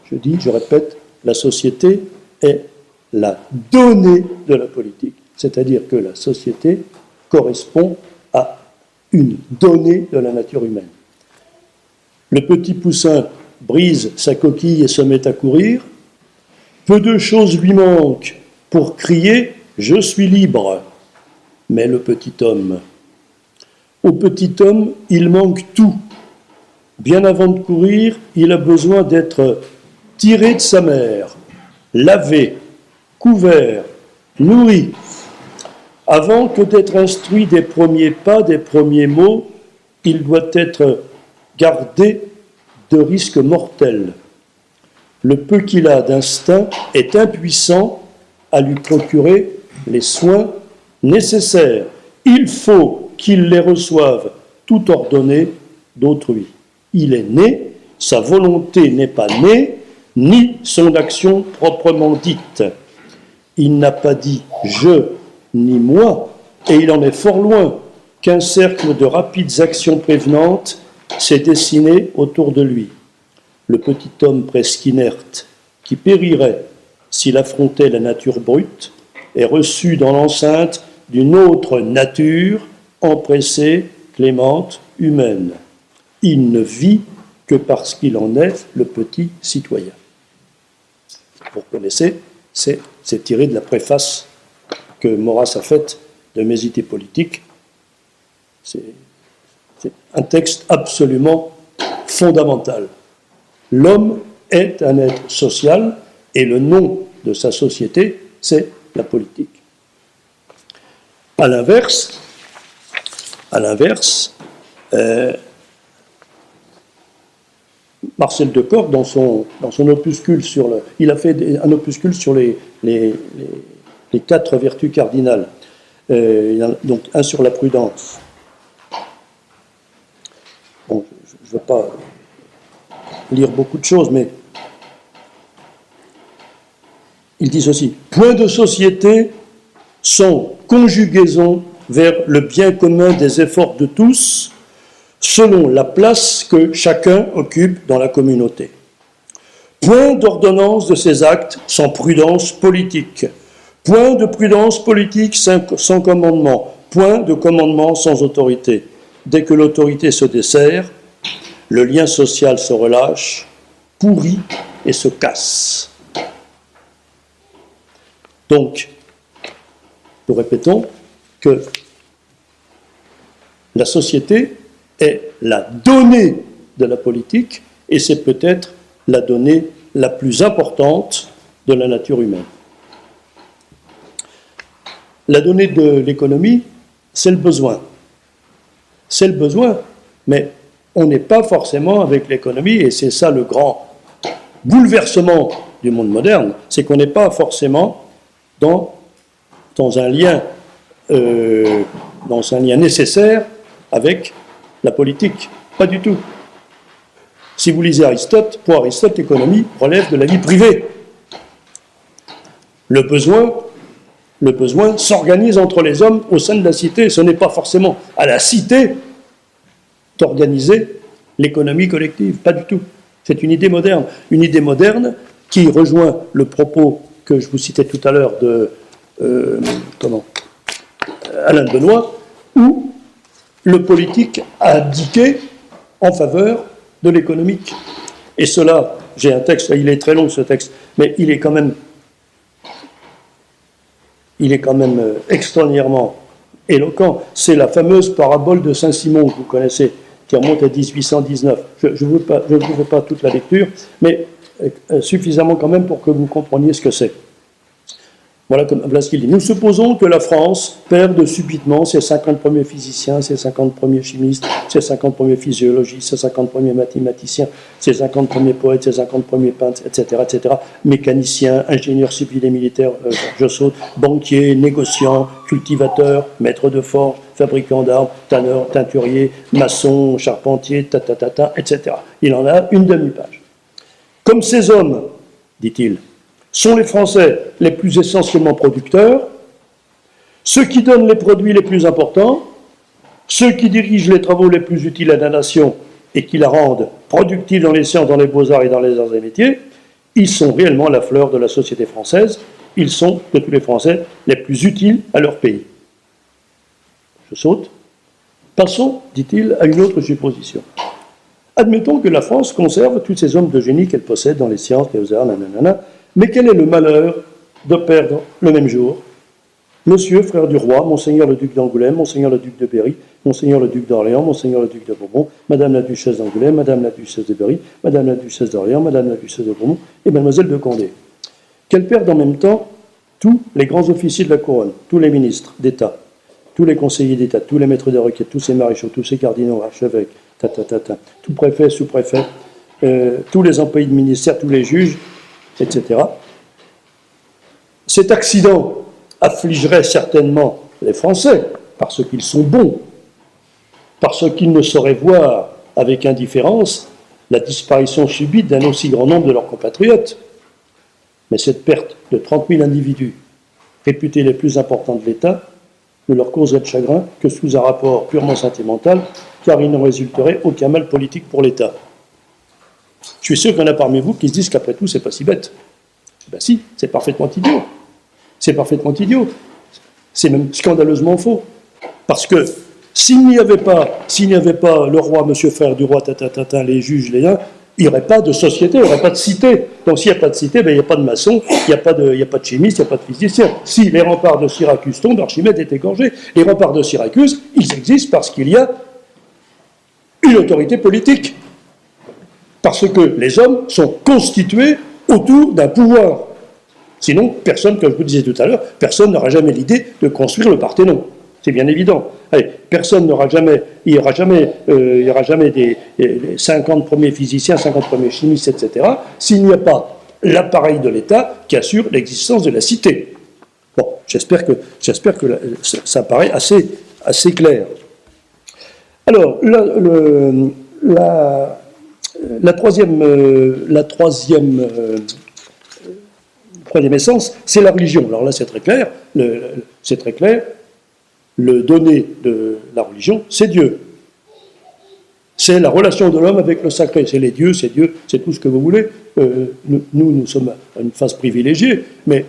Je dis, je répète, la société est la donnée de la politique, c'est-à-dire que la société correspond à une donnée de la nature humaine. Le petit poussin brise sa coquille et se met à courir. Peu de choses lui manquent pour crier ⁇ Je suis libre !⁇ Mais le petit homme, au petit homme, il manque tout. Bien avant de courir, il a besoin d'être tiré de sa mère, lavé, couvert, nourri, avant que d'être instruit des premiers pas, des premiers mots, il doit être gardé de risques mortels. Le peu qu'il a d'instinct est impuissant à lui procurer les soins nécessaires. Il faut qu'il les reçoive tout ordonnés d'autrui. Il est né, sa volonté n'est pas née, ni son action proprement dite. Il n'a pas dit je ni moi, et il en est fort loin qu'un cercle de rapides actions prévenantes s'est dessiné autour de lui. Le petit homme presque inerte, qui périrait s'il affrontait la nature brute, est reçu dans l'enceinte d'une autre nature, empressée, clémente, humaine. Il ne vit que parce qu'il en est le petit citoyen. Vous connaissez, c'est tiré de la préface que Maurras a faite de mes idées politiques. C'est un texte absolument fondamental. L'homme est un être social et le nom de sa société, c'est la politique. À l'inverse, à l'inverse, euh, Marcel Decor, dans son, dans son opuscule sur le, il a fait un opuscule sur les, les, les, quatre vertus cardinales. Euh, donc un sur la prudence. Je ne veux pas lire beaucoup de choses, mais il dit ceci point de société sont conjugaison vers le bien commun des efforts de tous, selon la place que chacun occupe dans la communauté. Point d'ordonnance de ces actes sans prudence politique. Point de prudence politique sans commandement. Point de commandement sans autorité. Dès que l'autorité se dessert, le lien social se relâche, pourrit et se casse. Donc, nous répétons que La société est la donnée de la politique et c'est peut-être la donnée la plus importante de la nature humaine. La donnée de l'économie, c'est le besoin. C'est le besoin, mais on n'est pas forcément avec l'économie, et c'est ça le grand bouleversement du monde moderne, c'est qu'on n'est pas forcément dans, un lien, euh, un lien nécessaire avec la politique. Pas du tout. Si vous lisez Aristote, pour Aristote, l'économie relève de la vie privée. Le besoin, le besoin s'organise entre les hommes au sein de la cité. Ce n'est pas forcément à la cité d'organiser l'économie collective, pas du tout. C'est une idée moderne. Une idée moderne qui rejoint le propos que je vous citais tout à l'heure de euh, Alain Benoît, où le politique a indiqué en faveur de l'économique. Et cela, j'ai un texte, il est très long ce texte, mais il est quand même, il est quand même euh, extraordinairement éloquent. C'est la fameuse parabole de Saint-Simon que vous connaissez, qui remonte à 1819. Je ne vous, vous fais pas toute la lecture, mais euh, suffisamment quand même pour que vous compreniez ce que c'est. Voilà, comme, ce qu'il dit. Nous supposons que la France perde subitement ses 50 premiers physiciens, ses 50 premiers chimistes, ses 50 premiers physiologistes, ses 50 premiers mathématiciens, ses 50 premiers poètes, ses 50 premiers peintres, etc., etc., mécaniciens, ingénieurs civils et militaires, euh, je saute, banquiers, négociants, cultivateurs, maîtres de forge, fabricants d'armes, tanneurs, teinturiers, maçons, charpentiers, ta, etc. Il en a une demi-page. Comme ces hommes, dit-il, sont les Français les plus essentiellement producteurs, ceux qui donnent les produits les plus importants, ceux qui dirigent les travaux les plus utiles à la nation et qui la rendent productive dans les sciences, dans les beaux-arts et dans les arts et métiers, ils sont réellement la fleur de la société française, ils sont, de tous les Français, les plus utiles à leur pays. Je saute. Passons, dit-il, à une autre supposition. Admettons que la France conserve tous ces hommes de génie qu'elle possède dans les sciences, les beaux-arts, nanana, mais quel est le malheur de perdre le même jour? Monsieur, frère du roi, Monseigneur le duc d'Angoulême, Monseigneur le duc de Berry, Monseigneur le duc d'Orléans, Monseigneur le duc de Bourbon, Madame la duchesse d'Angoulême, Madame la duchesse de Berry, Madame la duchesse d'Orléans, Madame la duchesse de Bourbon et Mademoiselle de Condé. Qu'elle perde en même temps tous les grands officiers de la couronne, tous les ministres d'État, tous les conseillers d'État, tous les maîtres de requête, tous ces maréchaux, tous ces cardinaux, archevêques, ta, ta, ta, ta, tout préfet, sous-préfet, euh, tous les employés de ministère, tous les juges, etc. Cet accident affligerait certainement les Français, parce qu'ils sont bons, parce qu'ils ne sauraient voir avec indifférence la disparition subite d'un aussi grand nombre de leurs compatriotes. Mais cette perte de 30 000 individus, réputés les plus importants de l'État, ne leur causerait de chagrin que sous un rapport purement sentimental, car il n'en résulterait aucun mal politique pour l'État. Je suis sûr qu'il y en a parmi vous qui se disent qu'après tout, c'est pas si bête? Ben si, c'est parfaitement idiot. C'est parfaitement idiot. C'est même scandaleusement faux. Parce que s'il n'y avait pas, s'il n'y avait pas le roi, monsieur frère du roi, tata, les juges, les uns, il n'y aurait pas de société, il n'y aurait pas de cité. Donc s'il n'y a pas de cité, ben, il n'y a pas de maçon, il n'y a, pas de, a pas de chimiste, il n'y a pas de physicien. Si les remparts de Syracuse tombent, Archimède est égorgé. Les remparts de Syracuse, ils existent parce qu'il y a une autorité politique parce que les hommes sont constitués autour d'un pouvoir. Sinon, personne, comme je vous disais tout à l'heure, personne n'aura jamais l'idée de construire le Parthénon. C'est bien évident. Allez, personne n'aura jamais, il n'y aura jamais, euh, il y aura jamais des, 50 premiers physiciens, 50 premiers chimistes, etc., s'il n'y a pas l'appareil de l'État qui assure l'existence de la cité. Bon, j'espère que, j'espère que ça, paraît assez, assez clair. Alors, la, la troisième, euh, euh, essence, c'est la religion. Alors là, c'est très clair. C'est très clair. Le donné de la religion, c'est Dieu. C'est la relation de l'homme avec le sacré. C'est les dieux, c'est Dieu, c'est tout ce que vous voulez. Euh, nous, nous, sommes à une phase privilégiée, mais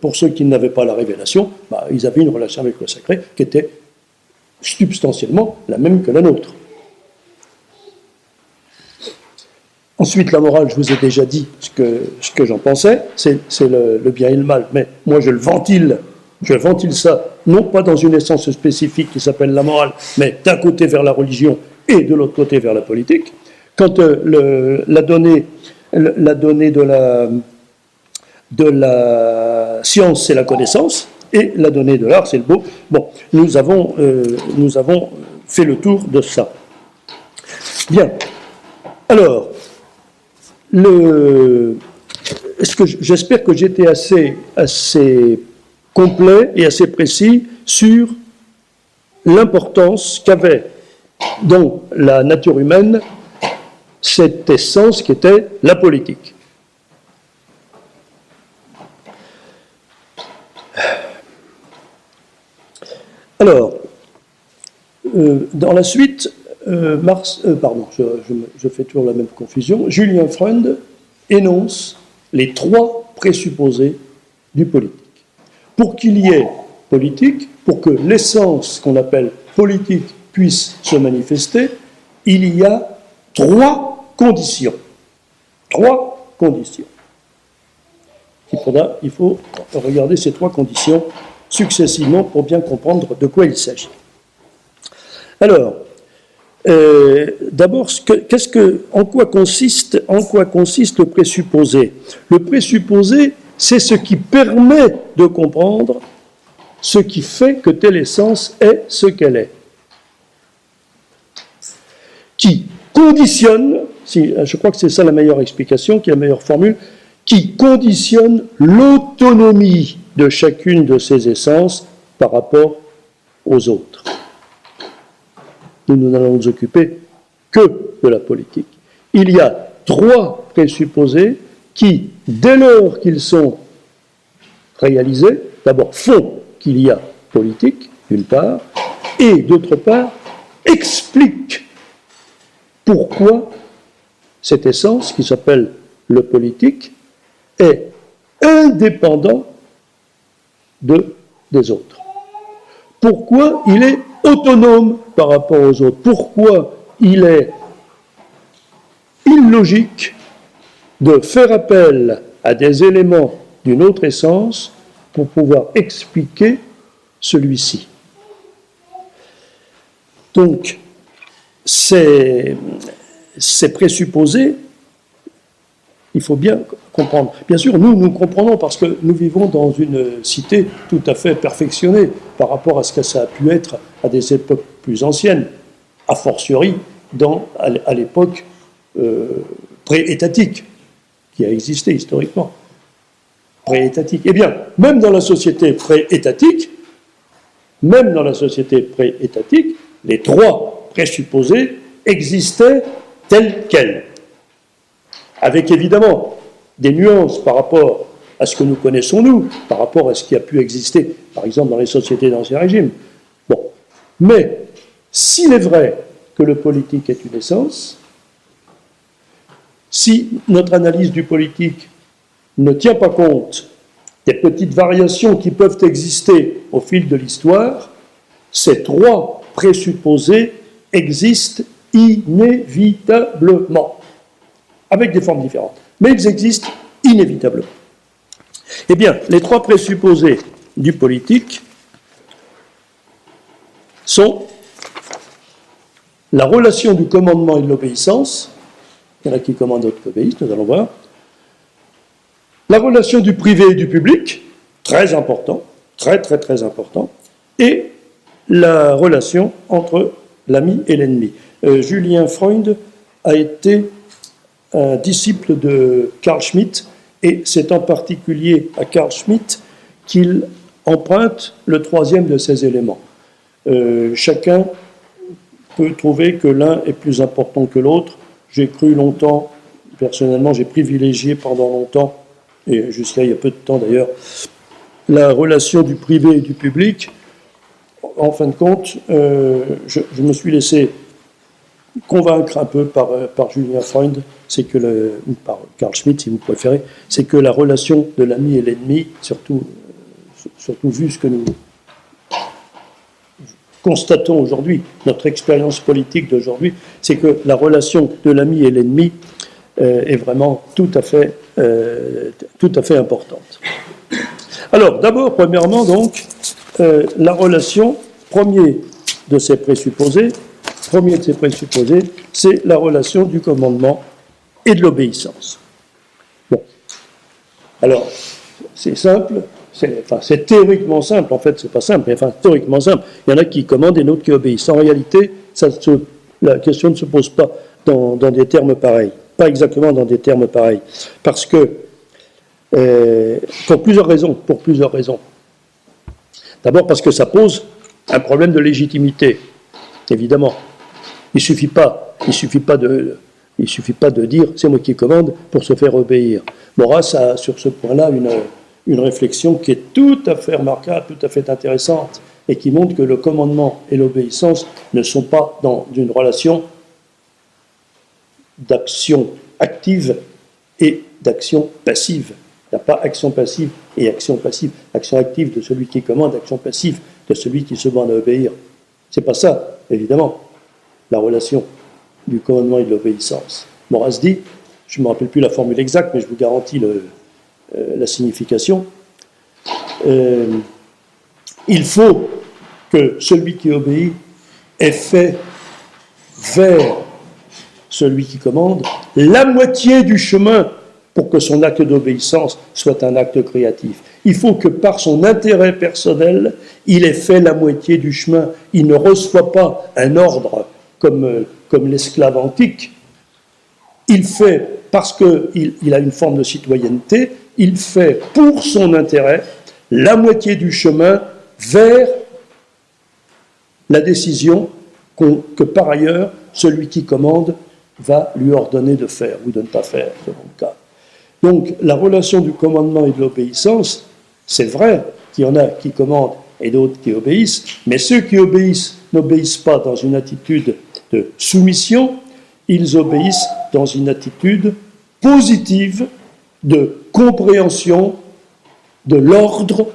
pour ceux qui n'avaient pas la révélation, bah, ils avaient une relation avec le sacré qui était substantiellement la même que la nôtre. Ensuite, la morale, je vous ai déjà dit ce que, j'en pensais, c'est le, bien et le mal. Mais moi, je le ventile, je ventile ça non pas dans une essence spécifique qui s'appelle la morale, mais d'un côté vers la religion et de l'autre côté vers la politique. Quand euh, la, donnée, la donnée de la, de la science, c'est la connaissance, et la donnée de l'art, c'est le beau. Bon, nous avons, euh, nous avons fait le tour de ça. Bien. Alors, est-ce que j'espère que j'étais assez, assez complet et assez précis sur l'importance qu'avait dans la nature humaine cette essence qui était la politique. Alors, euh, dans la suite, euh, Mars, euh, pardon, je, fais toujours la même confusion, Julien Freund énonce les trois présupposés du politique. Pour qu'il y ait politique, pour que l'essence qu'on appelle politique puisse se manifester, il y a trois conditions. Trois conditions. Il, il faut regarder ces trois conditions successivement pour bien comprendre de quoi il s'agit. Alors, euh, d'abord, qu'est-ce que, en quoi consiste, en quoi consiste le présupposé? Le présupposé, c'est ce qui permet de comprendre ce qui fait que telle essence est ce qu'elle est. Qui conditionne, si, je crois que c'est ça la meilleure explication, qui est la meilleure formule, qui conditionne l'autonomie de chacune de ces essences par rapport aux autres nous n'allons nous occuper que de la politique. Il y a trois présupposés qui, dès lors qu'ils sont réalisés, d'abord font qu'il y a politique, d'une part, et d'autre part, expliquent pourquoi cette essence, qui s'appelle le politique, est indépendant de, des autres. Pourquoi il est autonome par rapport aux autres. Pourquoi il est illogique de faire appel à des éléments d'une autre essence pour pouvoir expliquer celui-ci? Donc, c'est présupposé il faut bien comprendre. Bien sûr, nous, nous comprenons parce que nous vivons dans une cité tout à fait perfectionnée par rapport à ce que ça a pu être à des époques plus anciennes, a fortiori à l'époque euh, pré-étatique qui a existé historiquement. Pré-étatique. Eh bien, même dans la société pré-étatique, même dans la société pré-étatique, les trois présupposés existaient tels quels avec évidemment des nuances par rapport à ce que nous connaissons nous, par rapport à ce qui a pu exister, par exemple, dans les sociétés d'Ancien Régime. Bon. Mais s'il est vrai que le politique est une essence, si notre analyse du politique ne tient pas compte des petites variations qui peuvent exister au fil de l'histoire, ces trois présupposés existent inévitablement avec des formes différentes. Mais ils existent inévitablement. Eh bien, les trois présupposés du politique sont la relation du commandement et de l'obéissance, il y en a qui commandent, d'autres qui obéissent, nous allons voir, la relation du privé et du public, très important, très très très important, et la relation entre l'ami et l'ennemi. Euh, Julien Freund a été un disciple de Carl Schmitt, et c'est en particulier à Carl Schmitt qu'il emprunte le troisième de ces éléments. Euh, chacun peut trouver que l'un est plus important que l'autre. J'ai cru longtemps, personnellement, j'ai privilégié pendant longtemps, et jusqu'à il y a peu de temps d'ailleurs, la relation du privé et du public. En fin de compte, euh, je, je, me suis laissé convaincre un peu par, euh, par Julien Freund, c'est que ou par Carl Schmitt si vous préférez, c'est que la relation de l'ami et l'ennemi, surtout, euh, surtout vu ce que nous constatons aujourd'hui, notre expérience politique d'aujourd'hui, c'est que la relation de l'ami et l'ennemi euh, est vraiment tout à fait, tout à fait importante. Alors, d'abord, premièrement, donc, euh, la relation, premier de ces présupposés, premier de ces présupposés, c'est la relation du commandement et de l'obéissance. Bon. Alors, c'est simple, c'est théoriquement simple, en fait, c'est pas simple, mais enfin, théoriquement simple. Il y en a qui commandent et d'autres qui obéissent. En réalité, ça la question ne se pose pas dans, des termes pareils. Pas exactement dans des termes pareils. Parce que, euh, pour plusieurs raisons, pour plusieurs raisons. D'abord parce que ça pose un problème de légitimité, évidemment. Il suffit pas, suffit pas de, dire c'est moi qui commande pour se faire obéir. Maurras a sur ce point-là une, une réflexion qui est tout à fait remarquable, tout à fait intéressante, et qui montre que le commandement et l'obéissance ne sont pas dans une relation d'action active et d'action passive. Il n'y a pas action passive et action passive. Action active de celui qui commande, action passive de celui qui se bande à obéir. C'est pas ça, évidemment, la relation du commandement et de l'obéissance. Maurras dit, je ne me rappelle plus la formule exacte, mais je vous garantis euh, la signification. Euh, il faut que celui qui obéit ait fait vers celui qui commande la moitié du chemin pour que son acte d'obéissance soit un acte créatif. Il faut que par son intérêt personnel, il ait fait la moitié du chemin. Il ne reçoit pas un ordre comme, comme l'esclave antique. Il fait, parce qu'il il a une forme de citoyenneté, il fait pour son intérêt la moitié du chemin vers la décision que par ailleurs celui qui commande va lui ordonner de faire ou de ne pas faire, selon le cas. Donc la relation du commandement et de l'obéissance, c'est vrai qu'il y en a qui commandent et d'autres qui obéissent, mais ceux qui obéissent n'obéissent pas dans une attitude de soumission, ils obéissent dans une attitude positive de compréhension de l'ordre,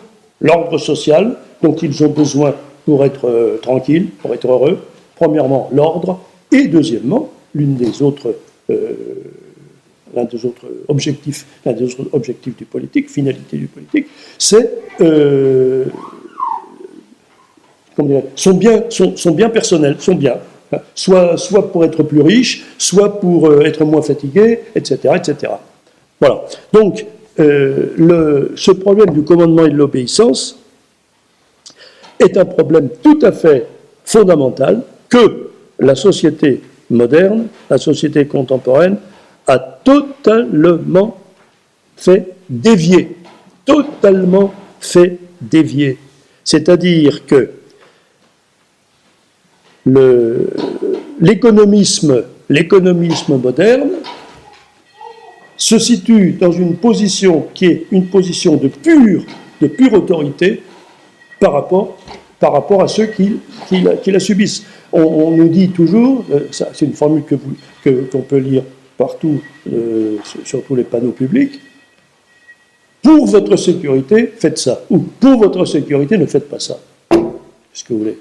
l'ordre social dont ils ont besoin pour être euh, tranquilles, pour être heureux. Premièrement, l'ordre, et deuxièmement, l'une des autres euh, l'un des autres objectifs, l'un des objectifs du politique, finalité du politique, c'est euh, son bien, bien personnel, son bien, hein. soit, soit pour être plus riche, soit pour euh, être moins fatigué, etc., etc. Voilà. Donc, euh, le, ce problème du commandement et de l'obéissance est un problème tout à fait fondamental que la société moderne, la société contemporaine, a totalement fait dévier, totalement fait dévier. C'est-à-dire que l'économisme, l'économisme moderne se situe dans une position qui est une position de pure, de pure autorité par rapport, par rapport à ceux qui, qui, la, subissent. On, nous dit toujours, euh, c'est une formule que qu'on que, peut lire partout, euh, sur tous les panneaux publics, pour votre sécurité, faites ça. Ou pour votre sécurité, ne faites pas ça. ce que vous voulez?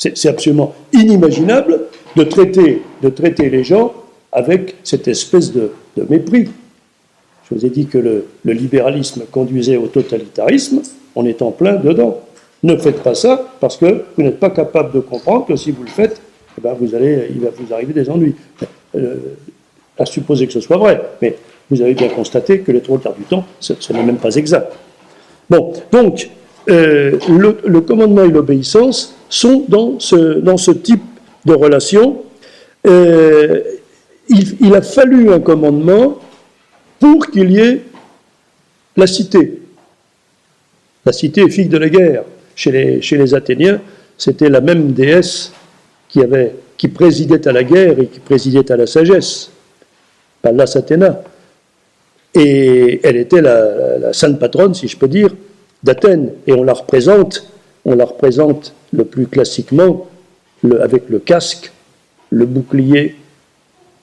C'est absolument inimaginable de traiter, de traiter les gens avec cette espèce de, mépris. Je vous ai dit que le, libéralisme conduisait au totalitarisme, on est en plein dedans. Ne faites pas ça parce que vous n'êtes pas capable de comprendre que si vous le faites, eh ben, vous allez, il va vous arriver des ennuis. Euh, à supposer que ce soit vrai, mais vous avez bien constaté que les trois quarts du temps, ce, n'est même pas exact. Bon, donc, euh, le, commandement et l'obéissance sont dans ce, type de relation. Euh, il, a fallu un commandement pour qu'il y ait la cité. La cité est fille de la guerre. Chez les, Athéniens, c'était la même déesse qui présidait à la guerre et qui présidait à la sagesse, Pallas Athéna. Et elle était la, sainte patronne, si je peux dire, d'Athènes. Et on la représente, on la représente le plus classiquement avec le casque, le bouclier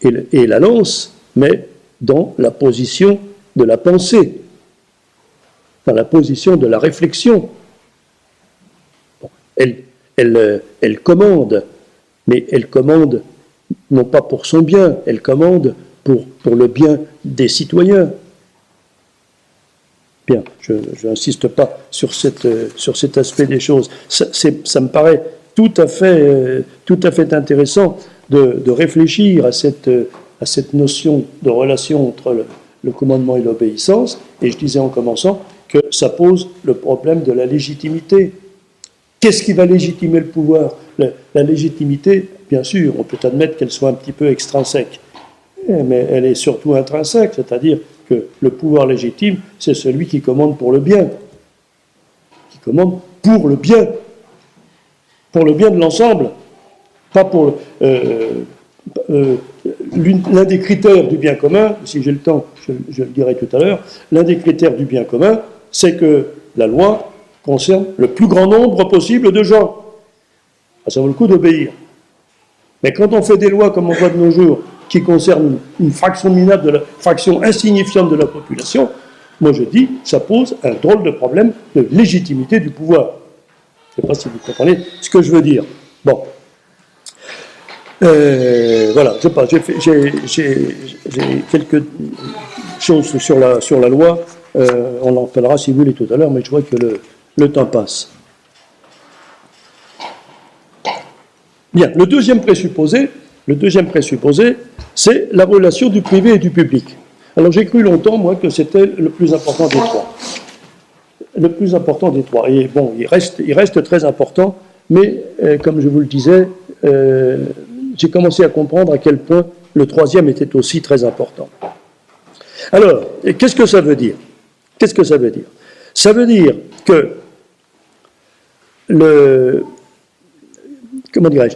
et, la lance, mais dans la position de la pensée, dans la position de la réflexion. elle, elle, commande, mais elle commande non pas pour son bien, elle commande pour le bien des citoyens. Bien, je n'insiste pas sur, cette, sur cet aspect des choses. Ça, me paraît tout à fait, tout à fait intéressant de, de réfléchir à cette, à cette notion de relation entre le, le commandement et l'obéissance. Et je disais en commençant que ça pose le problème de la légitimité. Qu'est-ce qui va légitimer le pouvoir? La, légitimité, bien sûr, on peut admettre qu'elle soit un petit peu extrinsèque, mais elle est surtout intrinsèque, c'est-à-dire que le pouvoir légitime, c'est celui qui commande pour le bien, qui commande pour le bien, pour le bien de l'ensemble, pas pour euh, euh, l'un des critères du bien commun, si j'ai le temps, je, le dirai tout à l'heure, l'un des critères du bien commun, c'est que la loi concerne le plus grand nombre possible de gens. Ah, ça vaut le coup d'obéir. Mais quand on fait des lois comme on voit de nos jours, qui concernent une fraction minable de la fraction insignifiante de la population, moi je dis, ça pose un drôle de problème de légitimité du pouvoir. Je ne sais pas si vous comprenez ce que je veux dire. Bon. Euh, voilà, je sais pas, j'ai quelques choses sur la, sur la loi. Euh, on en parlera si vous voulez tout à l'heure, mais je vois que le, le temps passe. Bien, le deuxième présupposé, le deuxième présupposé, c'est la relation du privé et du public. Alors j'ai cru longtemps, moi, que c'était le plus important des trois. Le plus important des trois. Et bon, il reste, très important, mais euh, comme je vous le disais, euh, j'ai commencé à comprendre à quel point le troisième était aussi très important. Alors, qu'est-ce que ça veut dire? Qu'est-ce que ça veut dire? Ça veut dire que le, comment dirais-je,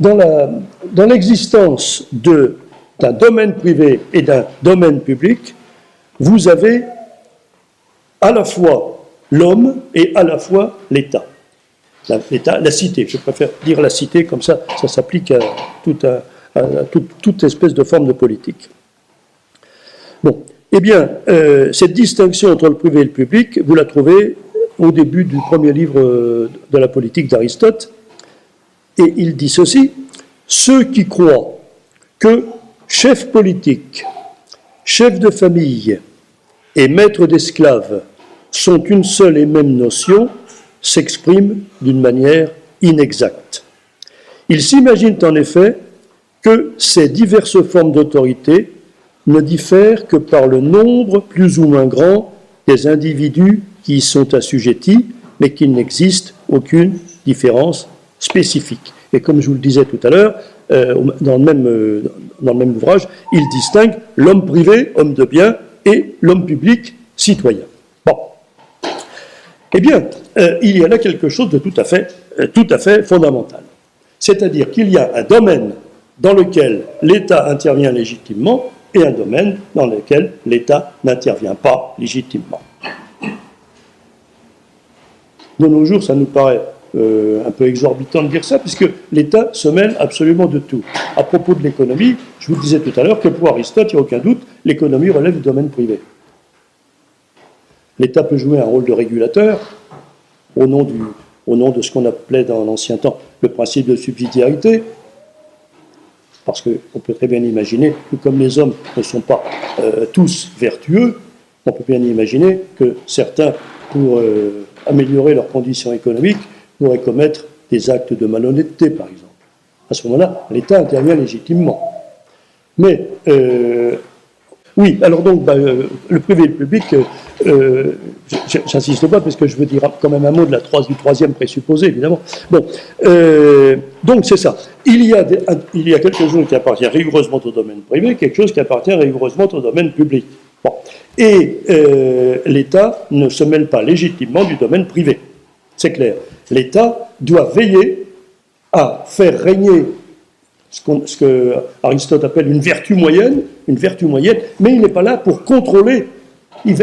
dans l'existence d'un domaine privé et d'un domaine public, vous avez à la fois l'homme et à la fois l'État. L'État, la cité, je préfère dire la cité, comme ça, ça s'applique à, toute, espèce de forme de politique. Bon, eh bien, euh, cette distinction entre le privé et le public, vous la trouvez au début du premier livre de la politique d'Aristote, et il dit ceci, ceux qui croient que chef politique, chef de famille et maître d'esclaves sont une seule et même notion s'expriment d'une manière inexacte. Ils s'imaginent en effet que ces diverses formes d'autorité ne diffèrent que par le nombre plus ou moins grand des individus qui y sont assujettis, mais qu'il n'existe aucune différence spécifique. Et comme je vous le disais tout à l'heure, euh, dans, le même, euh, dans le même ouvrage, il distingue l'homme privé, homme de bien, et l'homme public, citoyen. Bon. Eh bien, euh, il y a là quelque chose de tout à fait, tout à fait fondamental. C'est-à-dire qu'il y a un domaine dans lequel l'État intervient légitimement et un domaine dans lequel l'État n'intervient pas légitimement. De nos jours, ça nous paraît euh, un peu exorbitant de dire ça, puisque l'État se mêle absolument de tout. À propos de l'économie, je vous disais tout à l'heure que pour Aristote, il n'y a aucun doute, l'économie relève du domaine privé. L'État peut jouer un rôle de régulateur au nom, de ce qu'on appelait dans l'ancien temps le principe de subsidiarité, parce qu'on peut très bien imaginer que comme les hommes ne sont pas euh, tous vertueux, on peut bien imaginer que certains, pour euh, améliorer leurs conditions économiques, pourrait commettre des actes de malhonnêteté, par exemple. À ce moment-là, l'État intervient légitimement. Mais, euh, oui, alors donc, bah, euh, le privé et le public, euh, j'insiste pas parce que je veux dire quand même un mot de la du troisième présupposé, évidemment. Bon, donc c'est ça. Il y, a il y a quelque chose qui appartient rigoureusement au domaine privé, quelque chose qui appartient rigoureusement au domaine public. Bon. Et l'État ne se mêle pas légitimement du domaine privé. C'est clair. L'État doit veiller à faire régner ce, que Aristote appelle une vertu moyenne, une vertu moyenne, mais il n'est pas là pour contrôler. Il,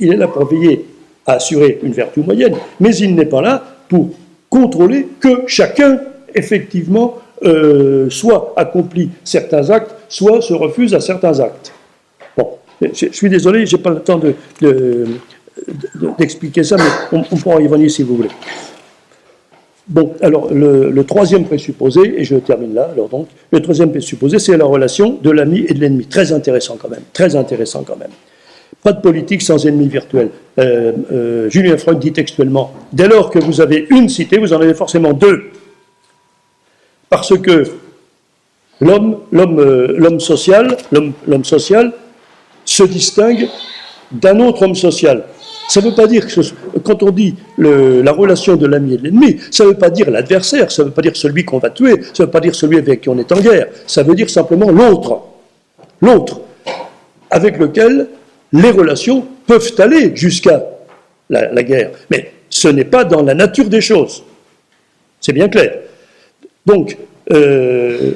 est là pour veiller à assurer une vertu moyenne, mais il n'est pas là pour contrôler que chacun, effectivement, euh, soit accomplit certains actes, soit se refuse à certains actes. Bon, je, suis désolé, je n'ai pas le temps d'expliquer ça, mais on, on pourra y venir si vous voulez. Bon, alors le, troisième présupposé, et je termine là, alors donc, le troisième présupposé, c'est la relation de l'ami et de l'ennemi. Très intéressant quand même, très intéressant quand même. Pas de politique sans ennemi virtuel. Euh, euh, Julien Freud dit textuellement, dès lors que vous avez une cité, vous en avez forcément deux. Parce que l'homme, l'homme, euh, l'homme social, l'homme, l'homme social se distingue d'un autre homme social. Ça ne veut pas dire que quand on dit la relation de l'ami et de l'ennemi, ça ne veut pas dire l'adversaire, ça ne veut pas dire celui qu'on va tuer, ça ne veut pas dire celui avec qui on est en guerre, ça veut dire simplement l'autre. L'autre, avec lequel les relations peuvent aller jusqu'à la, guerre. Mais ce n'est pas dans la nature des choses. C'est bien clair. Donc, euh,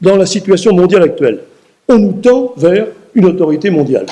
dans la situation mondiale actuelle, on nous tend vers une autorité mondiale.